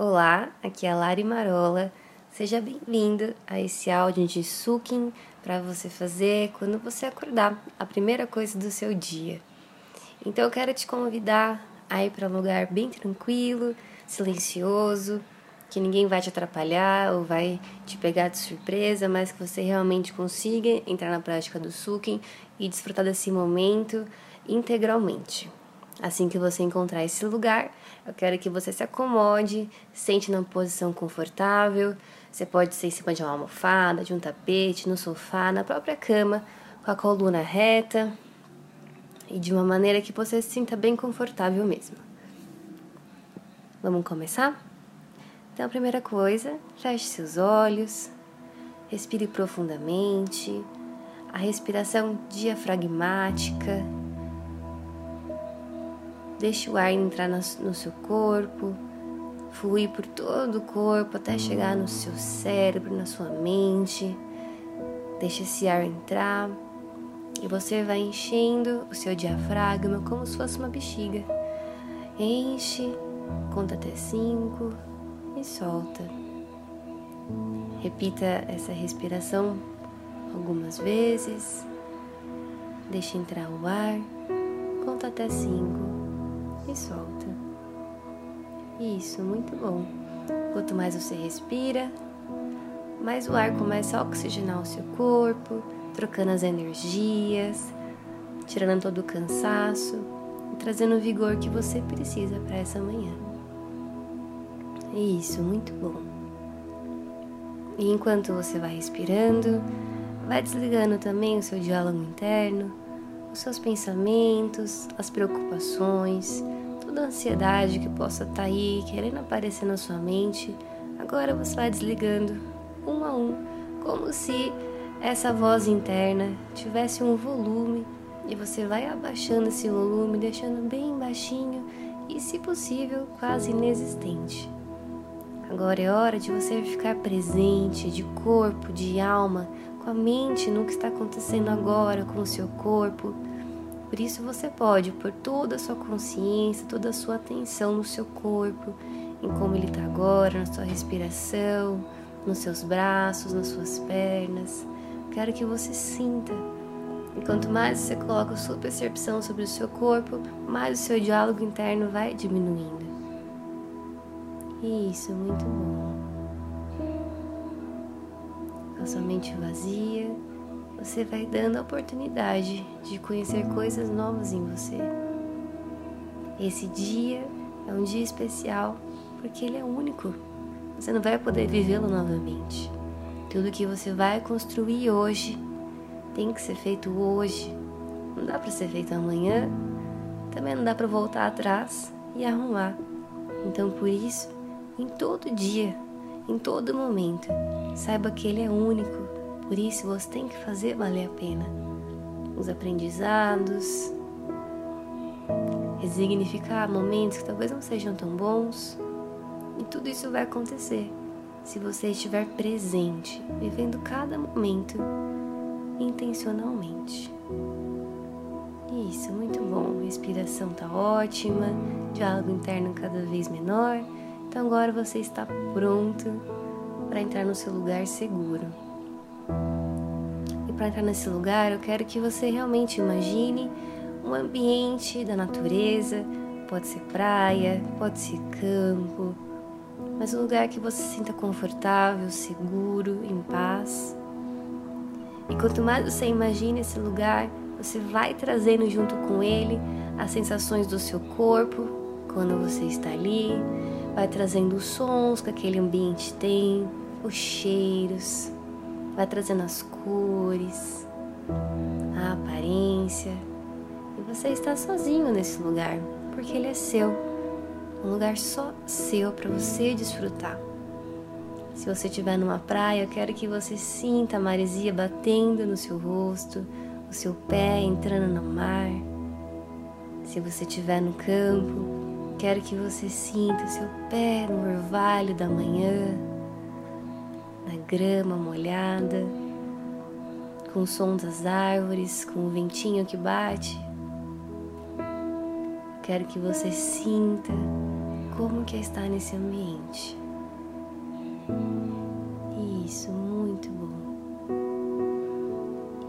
Olá, aqui é a Lari Marola. Seja bem-vindo a esse áudio de Sukin para você fazer quando você acordar, a primeira coisa do seu dia. Então eu quero te convidar a ir para um lugar bem tranquilo, silencioso, que ninguém vai te atrapalhar ou vai te pegar de surpresa, mas que você realmente consiga entrar na prática do Sukin e desfrutar desse momento integralmente. Assim que você encontrar esse lugar, eu quero que você se acomode, sente numa posição confortável. Você pode ser em cima de uma almofada, de um tapete, no sofá, na própria cama, com a coluna reta e de uma maneira que você se sinta bem confortável mesmo. Vamos começar? Então, a primeira coisa, feche seus olhos, respire profundamente, a respiração diafragmática Deixe o ar entrar no seu corpo, fluir por todo o corpo até chegar no seu cérebro, na sua mente. Deixe esse ar entrar e você vai enchendo o seu diafragma como se fosse uma bexiga. Enche, conta até cinco e solta. Repita essa respiração algumas vezes. Deixe entrar o ar, conta até cinco e solta. Isso, muito bom. Quanto mais você respira, mais o ar começa a oxigenar o seu corpo, trocando as energias, tirando todo o cansaço e trazendo o vigor que você precisa para essa manhã. Isso, muito bom. E enquanto você vai respirando, vai desligando também o seu diálogo interno, os seus pensamentos, as preocupações, toda a ansiedade que possa estar tá aí querendo aparecer na sua mente, agora você vai desligando um a um, como se essa voz interna tivesse um volume e você vai abaixando esse volume, deixando bem baixinho e, se possível, quase inexistente. Agora é hora de você ficar presente de corpo, de alma, com a mente no que está acontecendo agora com o seu corpo por isso você pode pôr toda a sua consciência, toda a sua atenção no seu corpo, em como ele está agora, na sua respiração, nos seus braços, nas suas pernas. Quero que você sinta. E quanto mais você coloca a sua percepção sobre o seu corpo, mais o seu diálogo interno vai diminuindo. Isso, muito bom. Com a sua mente vazia você vai dando a oportunidade de conhecer coisas novas em você. Esse dia é um dia especial porque ele é único. Você não vai poder vivê-lo novamente. Tudo que você vai construir hoje tem que ser feito hoje. Não dá para ser feito amanhã. Também não dá para voltar atrás e arrumar. Então, por isso, em todo dia, em todo momento, saiba que ele é único por isso você tem que fazer valer a pena os aprendizados, resignificar momentos que talvez não sejam tão bons. E tudo isso vai acontecer se você estiver presente, vivendo cada momento intencionalmente. Isso, muito bom. Respiração tá ótima, diálogo interno cada vez menor. Então agora você está pronto para entrar no seu lugar seguro para entrar nesse lugar, eu quero que você realmente imagine um ambiente da natureza, pode ser praia, pode ser campo, mas um lugar que você se sinta confortável, seguro, em paz. E quanto mais você imagina esse lugar, você vai trazendo junto com ele as sensações do seu corpo quando você está ali, vai trazendo os sons que aquele ambiente tem, os cheiros, vai trazendo as cores, a aparência. E você está sozinho nesse lugar, porque ele é seu. Um lugar só seu para você desfrutar. Se você estiver numa praia, eu quero que você sinta a maresia batendo no seu rosto, o seu pé entrando no mar. Se você estiver no campo, quero que você sinta o seu pé no orvalho da manhã, na grama molhada, com o som das árvores, com o ventinho que bate. Quero que você sinta como que é estar nesse ambiente. Isso, muito bom.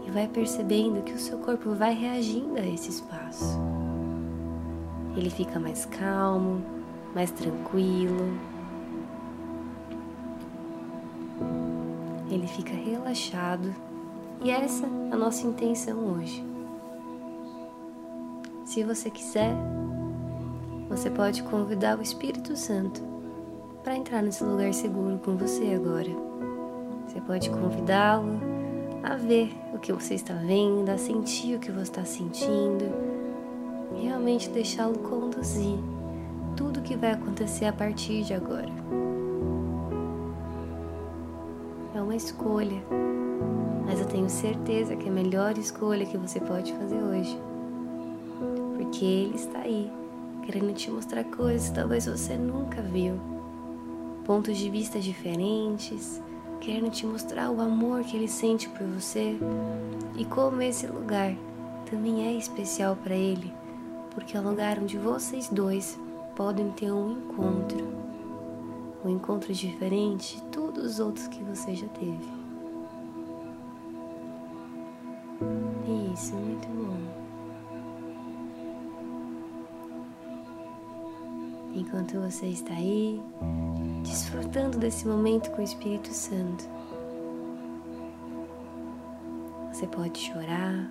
E vai percebendo que o seu corpo vai reagindo a esse espaço. Ele fica mais calmo, mais tranquilo. Ele fica relaxado. E essa é a nossa intenção hoje. Se você quiser, você pode convidar o Espírito Santo para entrar nesse lugar seguro com você agora. Você pode convidá-lo a ver o que você está vendo, a sentir o que você está sentindo, realmente deixá-lo conduzir tudo o que vai acontecer a partir de agora. Uma escolha, mas eu tenho certeza que é a melhor escolha que você pode fazer hoje, porque Ele está aí, querendo te mostrar coisas que talvez você nunca viu, pontos de vista diferentes querendo te mostrar o amor que ele sente por você. E como esse lugar também é especial para ele, porque é um lugar onde vocês dois podem ter um encontro, um encontro diferente de todos os outros que você já teve. Isso, muito bom. Enquanto você está aí, desfrutando desse momento com o Espírito Santo. Você pode chorar,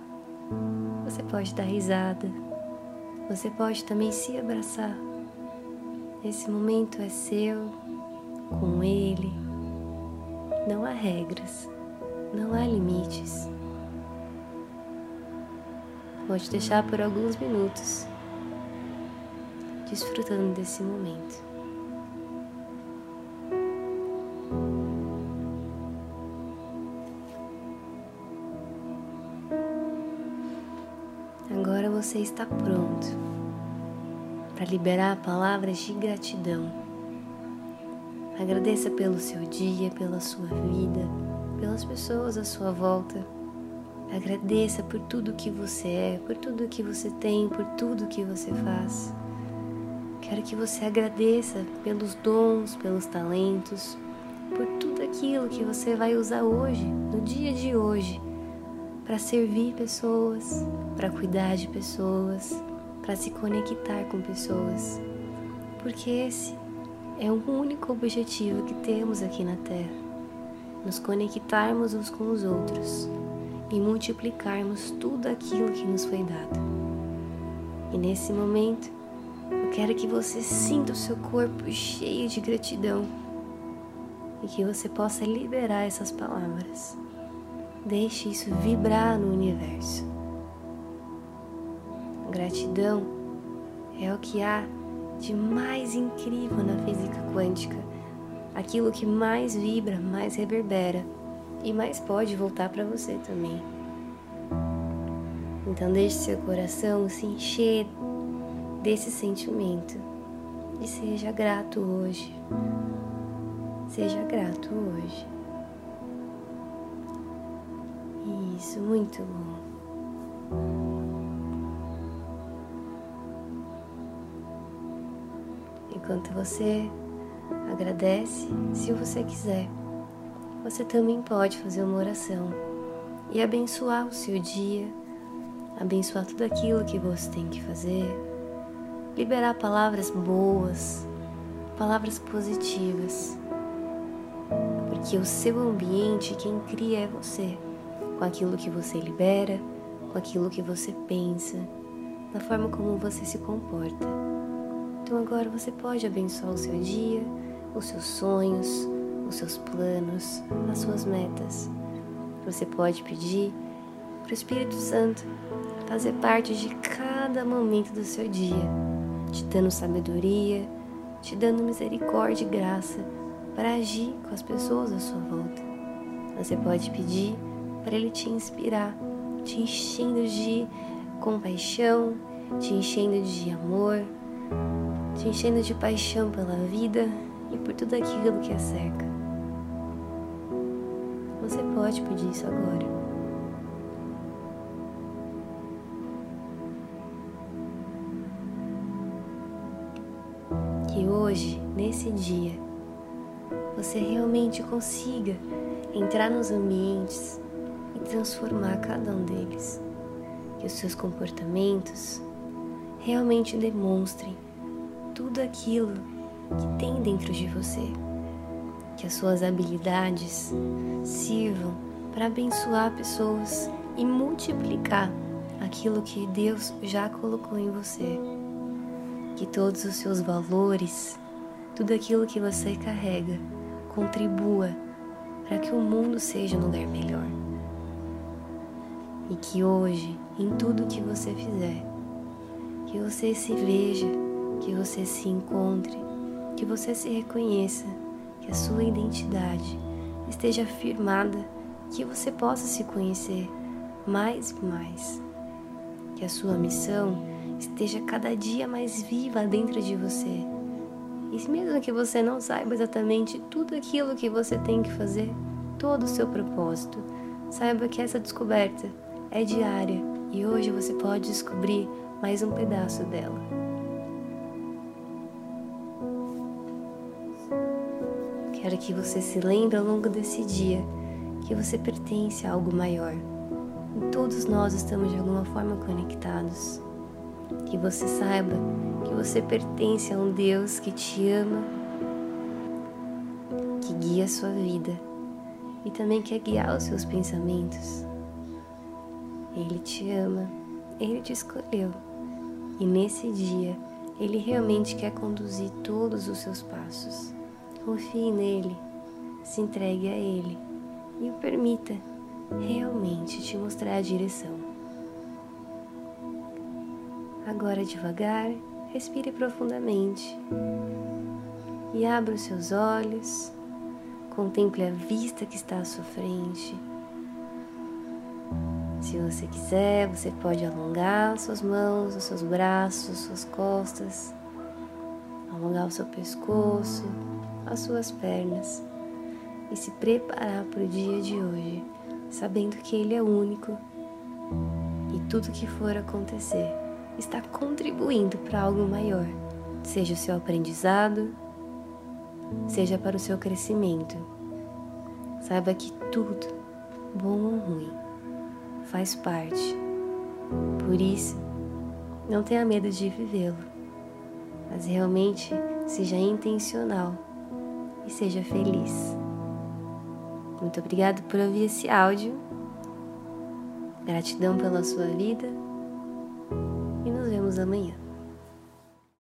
você pode dar risada, você pode também se abraçar. Esse momento é seu, com Ele. Não há regras, não há limites. Pode deixar por alguns minutos, desfrutando desse momento. você está pronto para liberar palavras de gratidão. Agradeça pelo seu dia, pela sua vida, pelas pessoas à sua volta. Agradeça por tudo que você é, por tudo que você tem, por tudo que você faz. Quero que você agradeça pelos dons, pelos talentos, por tudo aquilo que você vai usar hoje, no dia de hoje para servir pessoas, para cuidar de pessoas, para se conectar com pessoas. Porque esse é o único objetivo que temos aqui na Terra: nos conectarmos uns com os outros e multiplicarmos tudo aquilo que nos foi dado. E nesse momento, eu quero que você sinta o seu corpo cheio de gratidão e que você possa liberar essas palavras. Deixe isso vibrar no universo. Gratidão é o que há de mais incrível na física quântica. Aquilo que mais vibra, mais reverbera e mais pode voltar para você também. Então deixe seu coração se encher desse sentimento e seja grato hoje. Seja grato hoje. Isso, muito bom. Enquanto você agradece, se você quiser, você também pode fazer uma oração e abençoar o seu dia, abençoar tudo aquilo que você tem que fazer, liberar palavras boas, palavras positivas, porque o seu ambiente quem cria é você com aquilo que você libera, com aquilo que você pensa, da forma como você se comporta. Então agora você pode abençoar o seu dia, os seus sonhos, os seus planos, as suas metas. Você pode pedir para o Espírito Santo fazer parte de cada momento do seu dia, te dando sabedoria, te dando misericórdia e graça para agir com as pessoas à sua volta. Você pode pedir para Ele te inspirar, te enchendo de compaixão, te enchendo de amor, te enchendo de paixão pela vida e por tudo aquilo que a cerca. Você pode pedir isso agora. Que hoje, nesse dia, você realmente consiga entrar nos ambientes e transformar cada um deles. Que os seus comportamentos realmente demonstrem tudo aquilo que tem dentro de você. Que as suas habilidades sirvam para abençoar pessoas e multiplicar aquilo que Deus já colocou em você. Que todos os seus valores, tudo aquilo que você carrega, contribua para que o mundo seja um lugar melhor. E que hoje, em tudo que você fizer, que você se veja, que você se encontre, que você se reconheça, que a sua identidade esteja firmada, que você possa se conhecer mais e mais. Que a sua missão esteja cada dia mais viva dentro de você. E mesmo que você não saiba exatamente tudo aquilo que você tem que fazer, todo o seu propósito, saiba que essa descoberta é diária e hoje você pode descobrir mais um pedaço dela. Quero que você se lembre ao longo desse dia que você pertence a algo maior. E todos nós estamos de alguma forma conectados. Que você saiba que você pertence a um Deus que te ama, que guia a sua vida e também quer guiar os seus pensamentos. Ele te ama, ele te escolheu e nesse dia ele realmente quer conduzir todos os seus passos. Confie nele, se entregue a ele e o permita realmente te mostrar a direção. Agora, devagar, respire profundamente e abra os seus olhos, contemple a vista que está à sua frente. Se você quiser, você pode alongar suas mãos, os seus braços, suas costas, alongar o seu pescoço, as suas pernas e se preparar para o dia de hoje, sabendo que Ele é único e tudo que for acontecer está contribuindo para algo maior, seja o seu aprendizado, seja para o seu crescimento. Saiba que tudo, bom ou ruim, faz parte. Por isso, não tenha medo de vivê-lo, mas realmente seja intencional e seja feliz. Muito obrigado por ouvir esse áudio. Gratidão pela sua vida e nos vemos amanhã.